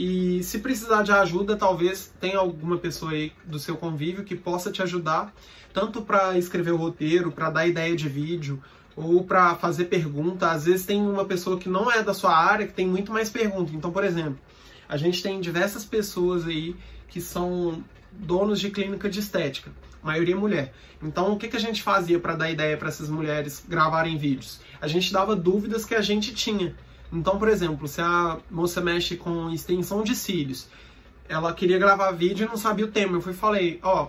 e se precisar de ajuda, talvez tenha alguma pessoa aí do seu convívio que possa te ajudar, tanto para escrever o roteiro, para dar ideia de vídeo, ou para fazer pergunta. Às vezes tem uma pessoa que não é da sua área que tem muito mais perguntas. Então, por exemplo, a gente tem diversas pessoas aí que são donos de clínica de estética, maioria mulher. Então, o que, que a gente fazia para dar ideia para essas mulheres gravarem vídeos? A gente dava dúvidas que a gente tinha. Então, por exemplo, se a moça mexe com extensão de cílios, ela queria gravar vídeo e não sabia o tema. Eu fui falei, ó,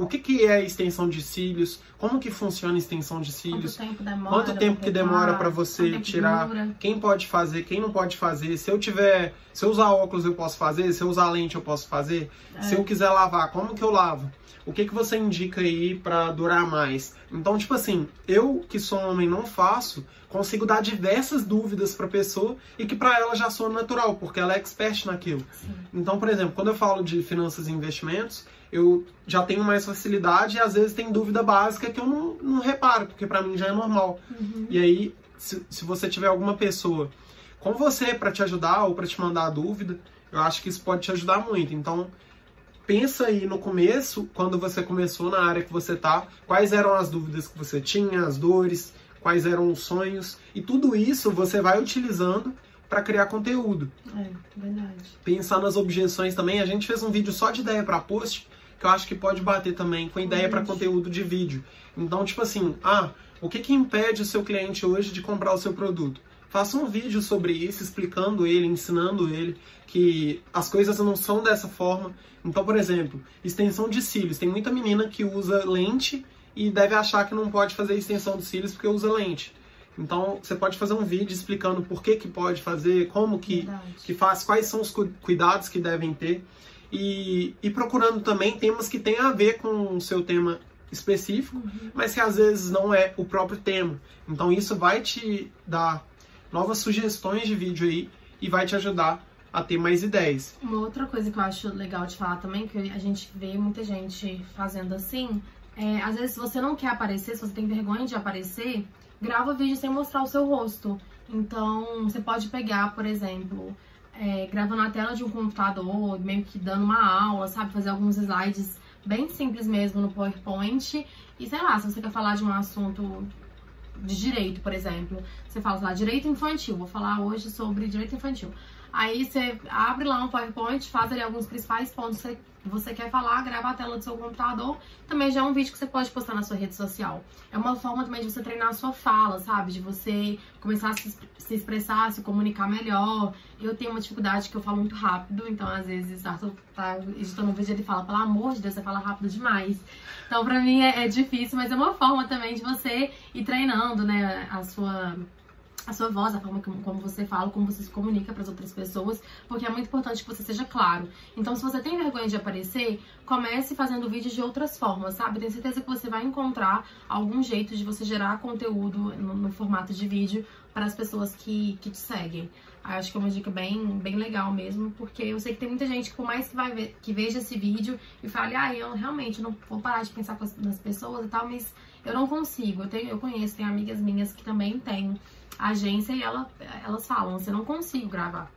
o que, que é extensão de cílios? Como que funciona a extensão de cílios? Quanto tempo demora, Quanto tempo que demora para você tirar? Quem pode fazer? Quem não pode fazer? Se eu tiver, se eu usar óculos eu posso fazer? Se eu usar lente eu posso fazer? É. Se eu quiser lavar, como que eu lavo? O que que você indica aí para durar mais? Então, tipo assim, eu que sou homem não faço, consigo dar diversas dúvidas para pessoa e que para ela já soa natural, porque ela é expert naquilo. Sim. Então, por exemplo, quando eu falo de finanças e investimentos, eu já tenho mais facilidade e às vezes tem dúvida básica que eu não, não reparo, porque para mim já é normal. Uhum. E aí, se, se você tiver alguma pessoa com você para te ajudar ou para te mandar a dúvida, eu acho que isso pode te ajudar muito. Então, pensa aí no começo, quando você começou na área que você tá, quais eram as dúvidas que você tinha, as dores, quais eram os sonhos, e tudo isso você vai utilizando para criar conteúdo. É, verdade. Pensar nas objeções também. A gente fez um vídeo só de ideia para post, que eu acho que pode bater também com ideia para conteúdo de vídeo. Então, tipo assim, ah, O que, que impede o seu cliente hoje de comprar o seu produto? Faça um vídeo sobre isso, explicando ele, ensinando ele que as coisas não são dessa forma. Então, por exemplo, extensão de cílios. Tem muita menina que usa lente e deve achar que não pode fazer extensão de cílios porque usa lente. Então, você pode fazer um vídeo explicando por que, que pode fazer, como que, que faz, quais são os cuidados que devem ter. E, e procurando também temas que tenham a ver com o seu tema específico, uhum. mas que às vezes não é o próprio tema. Então, isso vai te dar novas sugestões de vídeo aí e vai te ajudar a ter mais ideias. Uma outra coisa que eu acho legal de falar também, que a gente vê muita gente fazendo assim, é, às vezes se você não quer aparecer, se você tem vergonha de aparecer, grava vídeo sem mostrar o seu rosto. Então, você pode pegar, por exemplo, é, gravando na tela de um computador, meio que dando uma aula, sabe? Fazer alguns slides bem simples mesmo no PowerPoint. E sei lá, se você quer falar de um assunto de direito, por exemplo, você fala lá, direito infantil. Vou falar hoje sobre direito infantil. Aí você abre lá um PowerPoint, faz ali alguns principais pontos que você quer falar, grava a tela do seu computador. Também já é um vídeo que você pode postar na sua rede social. É uma forma também de você treinar a sua fala, sabe? De você começar a se, expressar, se comunicar melhor. Eu tenho uma dificuldade que eu falo muito rápido, então às vezes Arthur tá editando um vídeo e ele fala, pelo amor de Deus, você fala rápido demais. Então pra mim é, é difícil, mas é uma forma também de você ir treinando, né, a sua a sua voz, a forma como, como você fala, como você se comunica para as outras pessoas, porque é muito importante que você seja claro. Então, se você tem vergonha de aparecer, comece fazendo vídeos de outras formas, sabe? Tenho certeza que você vai encontrar algum jeito de você gerar conteúdo no, no formato de vídeo para as pessoas que, que te seguem. Acho que é uma dica bem, bem legal mesmo, porque eu sei que tem muita gente que, por mais que, vai ver, que veja esse vídeo e fale, ah, eu realmente não vou parar de pensar nas pessoas e tal, mas eu não consigo. Eu, tenho, eu conheço, tem amigas minhas que também têm agência e ela, elas falam, você não consigo gravar.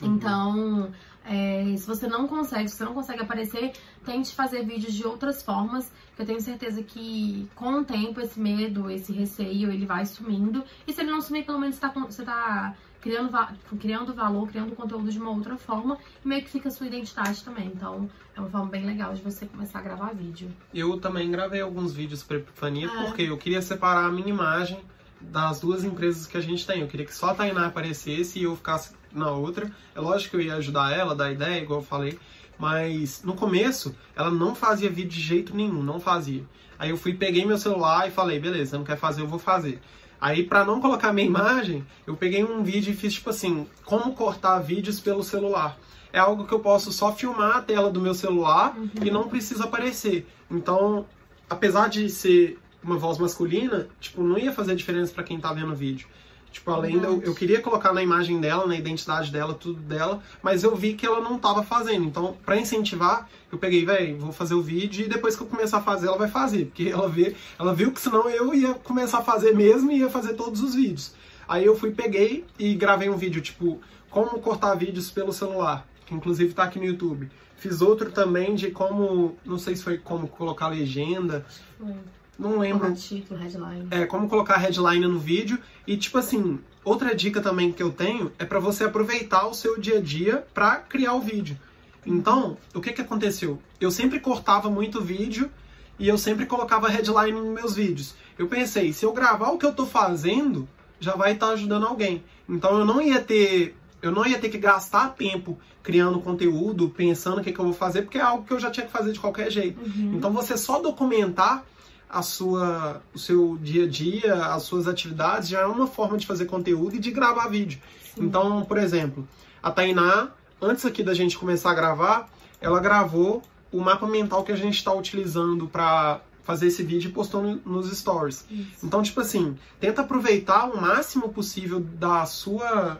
Uhum. Então, é, se você não consegue, se você não consegue aparecer, tente fazer vídeos de outras formas, que eu tenho certeza que com o tempo esse medo, esse receio, ele vai sumindo. E se ele não sumir, pelo menos você tá, você tá criando, criando valor, criando conteúdo de uma outra forma, e meio que fica a sua identidade também. Então, é uma forma bem legal de você começar a gravar vídeo. Eu também gravei alguns vídeos para Epifania, é. porque eu queria separar a minha imagem das duas empresas que a gente tem. Eu queria que só a Tainá aparecesse e eu ficasse na outra. É lógico que eu ia ajudar ela, dar ideia, igual eu falei. Mas no começo, ela não fazia vídeo de jeito nenhum, não fazia. Aí eu fui, peguei meu celular e falei, beleza, não quer fazer, eu vou fazer. Aí, para não colocar minha imagem, eu peguei um vídeo e fiz tipo assim, como cortar vídeos pelo celular. É algo que eu posso só filmar a tela do meu celular uhum. e não precisa aparecer. Então, apesar de ser uma voz masculina, tipo, não ia fazer diferença para quem tá vendo o vídeo. Tipo, além eu, eu queria colocar na imagem dela, na identidade dela, tudo dela, mas eu vi que ela não tava fazendo. Então, para incentivar, eu peguei, velho, vou fazer o vídeo e depois que eu começar a fazer, ela vai fazer. Porque ela, vê, ela viu que senão eu ia começar a fazer mesmo e ia fazer todos os vídeos. Aí eu fui, peguei e gravei um vídeo, tipo, como cortar vídeos pelo celular, que inclusive tá aqui no YouTube. Fiz outro também de como, não sei se foi como colocar legenda. Foi. Não lembro. Título, headline. É, como colocar headline no vídeo. E, tipo assim, outra dica também que eu tenho é para você aproveitar o seu dia a dia para criar o vídeo. Então, o que que aconteceu? Eu sempre cortava muito vídeo e eu sempre colocava headline nos meus vídeos. Eu pensei, se eu gravar o que eu tô fazendo, já vai estar tá ajudando alguém. Então eu não ia ter eu não ia ter que gastar tempo criando conteúdo, pensando o que, que eu vou fazer, porque é algo que eu já tinha que fazer de qualquer jeito. Uhum. Então você só documentar a sua, o seu dia a dia, as suas atividades, já é uma forma de fazer conteúdo e de gravar vídeo. Sim. Então, por exemplo, a Tainá, antes aqui da gente começar a gravar, ela gravou o mapa mental que a gente está utilizando para fazer esse vídeo e postou nos stories. Isso. Então, tipo assim, tenta aproveitar o máximo possível da sua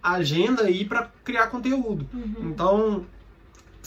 agenda aí para criar conteúdo. Uhum. Então,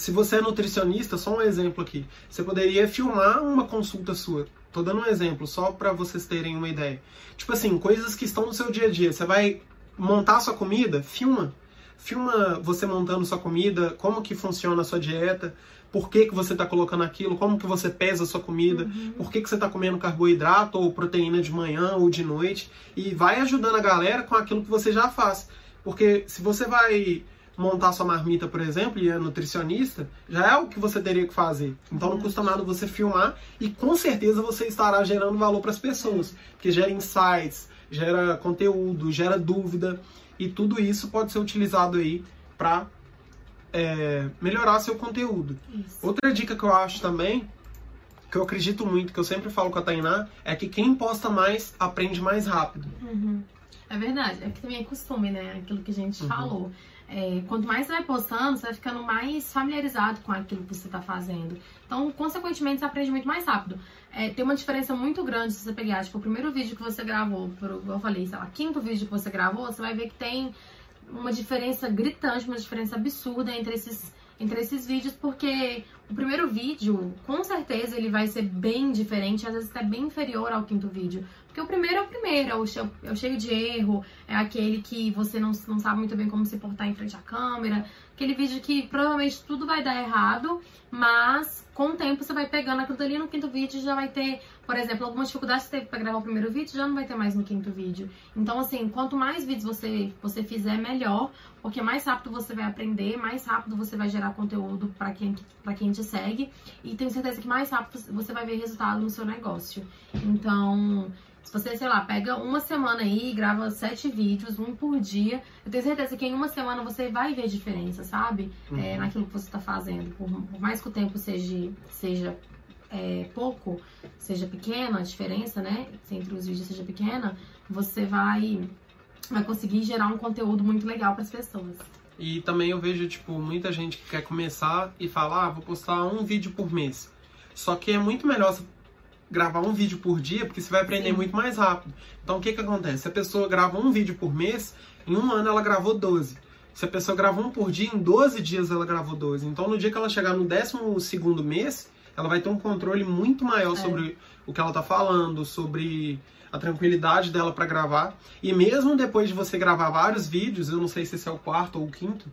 se você é nutricionista, só um exemplo aqui, você poderia filmar uma consulta sua. Tô dando um exemplo, só para vocês terem uma ideia. Tipo assim, coisas que estão no seu dia a dia. Você vai montar sua comida, filma. Filma você montando sua comida, como que funciona a sua dieta, por que, que você está colocando aquilo, como que você pesa a sua comida, uhum. por que, que você está comendo carboidrato ou proteína de manhã ou de noite. E vai ajudando a galera com aquilo que você já faz. Porque se você vai montar sua marmita, por exemplo, e é nutricionista, já é o que você teria que fazer. Então não custa nada você filmar e com certeza você estará gerando valor para as pessoas, porque gera insights, gera conteúdo, gera dúvida e tudo isso pode ser utilizado aí para é, melhorar seu conteúdo. Isso. Outra dica que eu acho também, que eu acredito muito, que eu sempre falo com a Tainá, é que quem posta mais aprende mais rápido. Uhum. É verdade, é que também é costume, né? Aquilo que a gente Uhum. falou. É, quanto mais você vai postando, você vai ficando mais familiarizado com aquilo que você tá fazendo. Então, consequentemente, você aprende muito mais rápido. É, tem uma diferença muito grande se você pegar, tipo, o primeiro vídeo que você gravou, pro, eu falei, sei lá, quinto vídeo que você gravou, você vai ver que tem uma diferença gritante, uma diferença absurda entre esses, entre esses vídeos, porque o primeiro vídeo, com certeza, ele vai ser bem diferente, às vezes até bem inferior ao quinto vídeo. Porque o primeiro é o primeiro, é é o cheio de erro, é aquele que você não, não sabe muito bem como se portar em frente à câmera, aquele vídeo que provavelmente tudo vai dar errado, mas com o tempo você vai pegando aquilo dali no quinto vídeo já vai ter, por exemplo, algumas dificuldades que teve pra gravar o primeiro vídeo, já não vai ter mais no quinto vídeo. Então, assim, quanto mais vídeos você, você fizer, melhor, porque mais rápido você vai aprender, mais rápido você vai gerar conteúdo pra quem, pra quem te segue, e tenho certeza que mais rápido você vai ver resultado no seu negócio. Então, se você, sei lá, pega uma semana aí, grava sete vídeos, um por dia, eu tenho certeza que em uma semana você vai ver diferença, sabe? É, Uhum. naquilo que você tá fazendo. Por, por mais que o tempo seja, seja é, pouco, seja pequena a diferença, né? Se entre os vídeos seja pequena, você vai, vai conseguir gerar um conteúdo muito legal para as pessoas. E também eu vejo, tipo, muita gente que quer começar e fala, ah, vou postar um vídeo por mês. Só que é muito melhor você gravar um vídeo por dia, porque você vai aprender Sim. muito mais rápido. Então o que que acontece? Se a pessoa grava um vídeo por mês, em um ano ela gravou 12. Se a pessoa grava um por dia, em 12 dias ela gravou 12. Então no dia que ela chegar no 12 mês, ela vai ter um controle muito maior É. sobre o que ela tá falando, sobre a tranquilidade dela pra gravar. E mesmo depois de você gravar vários vídeos, eu não sei se esse é o quarto ou o quinto,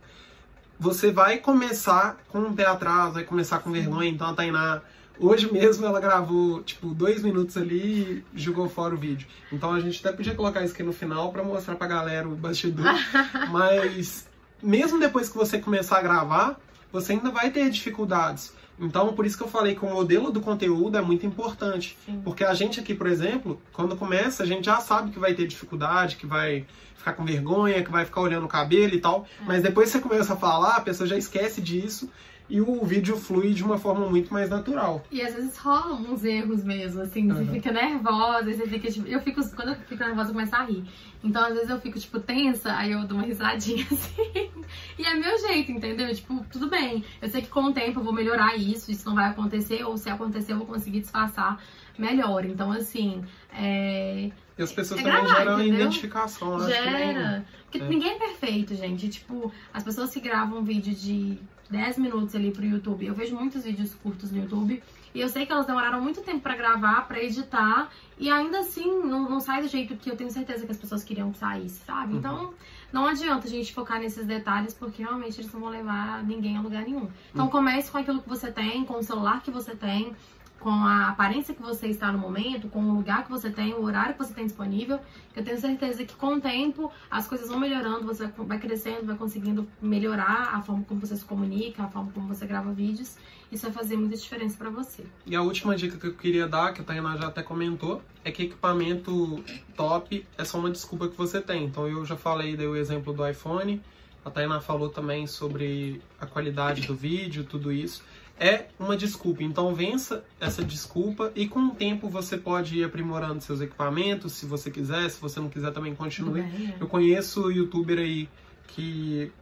você vai começar com um pé atrás, vai começar com vergonha. Então a Tainá, hoje mesmo ela gravou, tipo, dois minutos ali e jogou fora o vídeo. Então a gente até podia colocar isso aqui no final pra mostrar pra galera o bastidor. *laughs* Mas mesmo depois que você começar a gravar, você ainda vai ter dificuldades. Então, por isso que eu falei que o modelo do conteúdo é muito importante. Sim. Porque a gente aqui, por exemplo, quando começa, a gente já sabe que vai ter dificuldade, que vai ficar com vergonha, que vai ficar olhando o cabelo e tal. Mas depois que você começa a falar, a pessoa já esquece disso e o vídeo flui de uma forma muito mais natural. E às vezes rolam uns erros mesmo, assim, você Uhum. fica nervosa, você fica, tipo, eu fico, quando eu fico nervosa, eu começo a rir. Então, às vezes eu fico, tipo, tensa, aí eu dou uma risadinha *laughs* assim. E é meu jeito, entendeu? Tipo, tudo bem. Eu sei que com o tempo eu vou melhorar isso, isso não vai acontecer, ou se acontecer, eu vou conseguir disfarçar melhor. Então, assim, é. E as pessoas É também gravar, geram entendeu? identificação. que nem- Gera. Porque É. ninguém é perfeito, gente. Tipo, as pessoas que gravam um vídeo de 10 minutos ali pro YouTube. Eu vejo muitos vídeos curtos no YouTube. E eu sei que elas demoraram muito tempo pra gravar, pra editar. E ainda assim, não, não sai do jeito que eu tenho certeza que as pessoas queriam que saísse, sabe? Uhum. Então, não adianta a gente focar nesses detalhes, porque realmente eles não vão levar ninguém a lugar nenhum. Então, Uhum. comece com aquilo que você tem, com o celular que você tem. Com a aparência que você está no momento, com o lugar que você tem, o horário que você tem disponível, eu tenho certeza que com o tempo as coisas vão melhorando, você vai- crescendo, vai conseguindo melhorar a forma como você se comunica, a forma como você grava vídeos. Isso vai fazer muita diferença pra você. E a última dica que eu queria dar, que a Tainá já até comentou, é que equipamento top é só uma desculpa que você tem. Então eu já falei, dei o exemplo do iPhone, a Tainá falou também sobre a qualidade do vídeo, tudo isso. É uma desculpa, então vença essa desculpa e com o tempo você pode ir aprimorando seus equipamentos, se você quiser, se você não quiser também continue. bem? Eu conheço youtuber aí que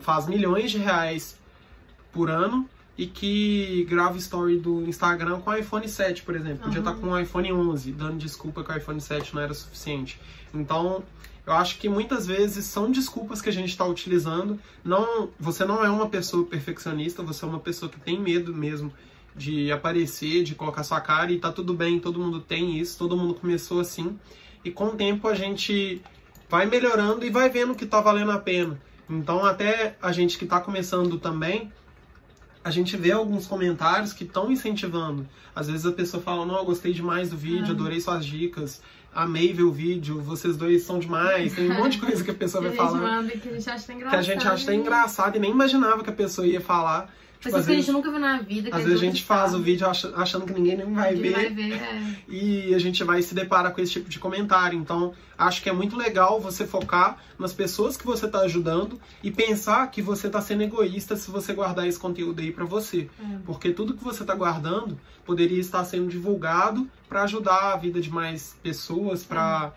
faz milhões de reais por ano e que grava story do Instagram com o iPhone 7, por exemplo. Podia Aham. estar com o iPhone 11, dando desculpa que o iPhone 7 não era suficiente. Então, eu acho que muitas vezes são desculpas que a gente está utilizando. Não, você não é uma pessoa perfeccionista, você é uma pessoa que tem medo mesmo de aparecer, de colocar sua cara e tá tudo bem, todo mundo tem isso, todo mundo começou assim. E com o tempo a gente vai melhorando e vai vendo que tá valendo a pena. Então, até a gente que tá começando também, a gente vê alguns comentários que estão incentivando. Às vezes a pessoa fala, não, eu gostei demais do vídeo, Ah. adorei suas dicas, amei ver o vídeo, vocês dois são demais. Tem um monte de *laughs* coisa que a pessoa vai. Manda, que a gente acha engraçado. Que a gente acha até engraçado e nem imaginava que a pessoa ia falar. Tipo, Coisas que a gente nunca viu na vida. Às vezes a gente faz o vídeo achando que ninguém nem vai ninguém ver. Vai ver é. E a gente vai se deparar com esse tipo de comentário. Então, acho que é muito legal você focar nas pessoas que você está ajudando e pensar que você está sendo egoísta se você guardar esse conteúdo aí para você. É. Porque tudo que você está guardando poderia estar sendo divulgado para ajudar a vida de mais pessoas, para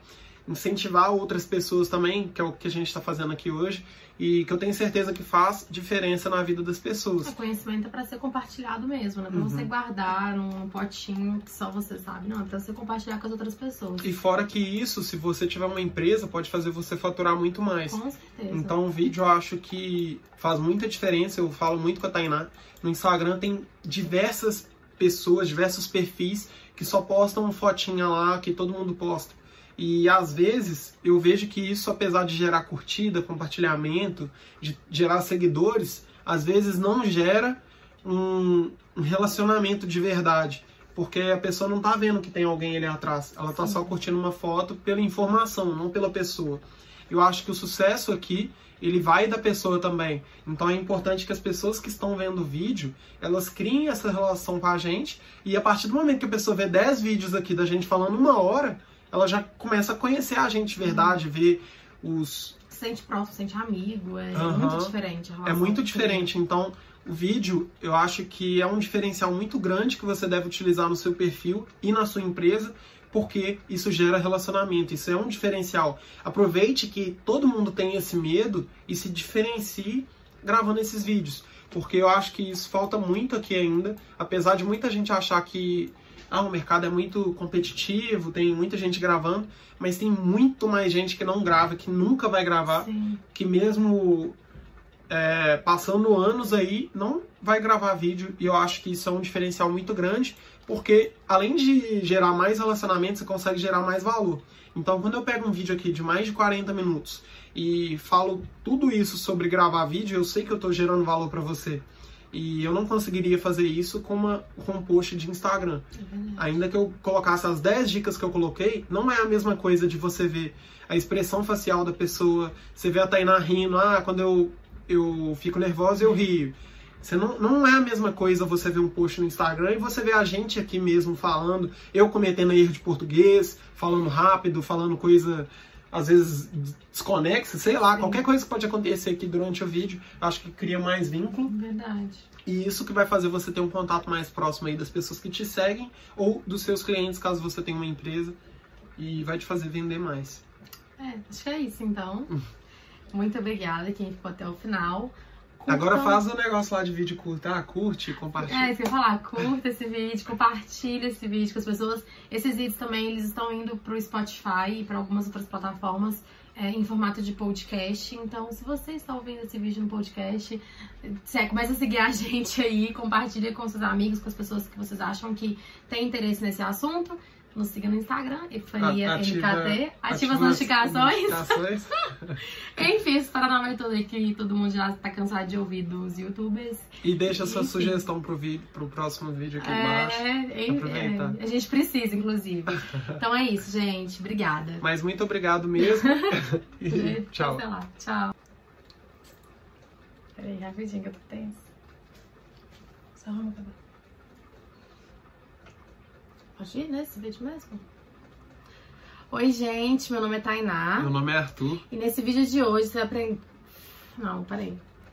é. incentivar outras pessoas também, que é o que a gente está fazendo aqui hoje e que eu tenho certeza que faz diferença na vida das pessoas. O conhecimento é para ser compartilhado mesmo, não é para uhum. você guardar num potinho que só você sabe, não, é para você compartilhar com as outras pessoas. E fora que isso, se você tiver uma empresa, pode fazer você faturar muito mais. Com certeza. Então o vídeo eu acho que faz muita diferença, eu falo muito com a Tainá. No Instagram tem diversas pessoas, diversos perfis que só postam fotinha lá que todo mundo posta. E às vezes eu vejo que isso, apesar de gerar curtida, compartilhamento, de gerar seguidores, às vezes não gera um, um relacionamento de verdade. Porque a pessoa não tá vendo que tem alguém ali atrás. Ela tá só curtindo uma foto pela informação, não pela pessoa. Eu acho que o sucesso aqui, ele vai da pessoa também. Então é importante que as pessoas que estão vendo o vídeo, elas criem essa relação com a gente. E a partir do momento que a pessoa vê 10 vídeos aqui da gente falando uma hora, ela já começa a conhecer a gente de verdade, ver os. Sente próximo, sente amigo, é uhum. muito diferente. é muito diferente. Então, o vídeo, eu acho que é um diferencial muito grande que você deve utilizar no seu perfil e na sua empresa, porque isso gera relacionamento. Isso é um diferencial. Aproveite que todo mundo tem esse medo e se diferencie gravando esses vídeos. Porque eu acho que isso falta muito aqui ainda, apesar de muita gente achar que ah, o mercado é muito competitivo, tem muita gente gravando, mas tem muito mais gente que não grava, que nunca vai gravar, Sim. que mesmo é, passando anos aí, não vai gravar vídeo, e eu acho que isso é um diferencial muito grande, porque além de gerar mais relacionamento, você consegue gerar mais valor. Então, quando eu pego um vídeo aqui de mais de 40 minutos e falo tudo isso sobre gravar vídeo, eu sei que eu estou gerando valor para você. E eu não conseguiria fazer isso com, uma, com um post de Instagram. É Ainda que eu colocasse as 10 dicas que eu coloquei, não é a mesma coisa de você ver a expressão facial da pessoa, você vê a Tainá rindo, ah, quando eu, eu fico nervosa eu rio. Você não, não é a mesma coisa você ver um post no Instagram e você ver a gente aqui mesmo falando, eu cometendo erro de português, falando rápido, falando coisa às vezes desconexa, sei lá, Sim. qualquer coisa que pode acontecer aqui durante o vídeo, acho que cria mais vínculo. Verdade. E isso que vai fazer você ter um contato mais próximo aí das pessoas que te seguem ou dos seus clientes, caso você tenha uma empresa, e vai te fazer vender mais. É, acho que é isso então. Muito obrigada quem ficou até o final. Agora faz o negócio lá de vídeo curto, ah, curte, compartilha. É, isso que eu ia falar, curta esse vídeo, compartilha esse vídeo com as pessoas. Esses vídeos também, eles estão indo pro Spotify e para algumas outras plataformas é, em formato de podcast. Então, se você está ouvindo esse vídeo no podcast, é, começa a seguir a *laughs* gente aí, compartilha com seus amigos, com as pessoas que vocês acham que têm interesse nesse assunto nos siga no Instagram, Epifania ativa, ativa, ativa as notificações. notificações. *laughs* Enfim, esse Paraná todo aí que todo mundo já tá cansado de ouvir dos youtubers. E deixa sua sugestão pro, vídeo, pro próximo vídeo aqui embaixo. É, Aproveitar. É, a gente precisa, inclusive. Então é isso, gente. Obrigada. Mas muito obrigado mesmo. *laughs* e tchau. Tchau. Peraí, rapidinho que eu tô tenso. Só arruma o cabelo. Pode ir nesse vídeo mesmo? Oi, gente, meu nome é Tainá. Meu nome é Arthur. E nesse vídeo de hoje você aprende. Não, peraí.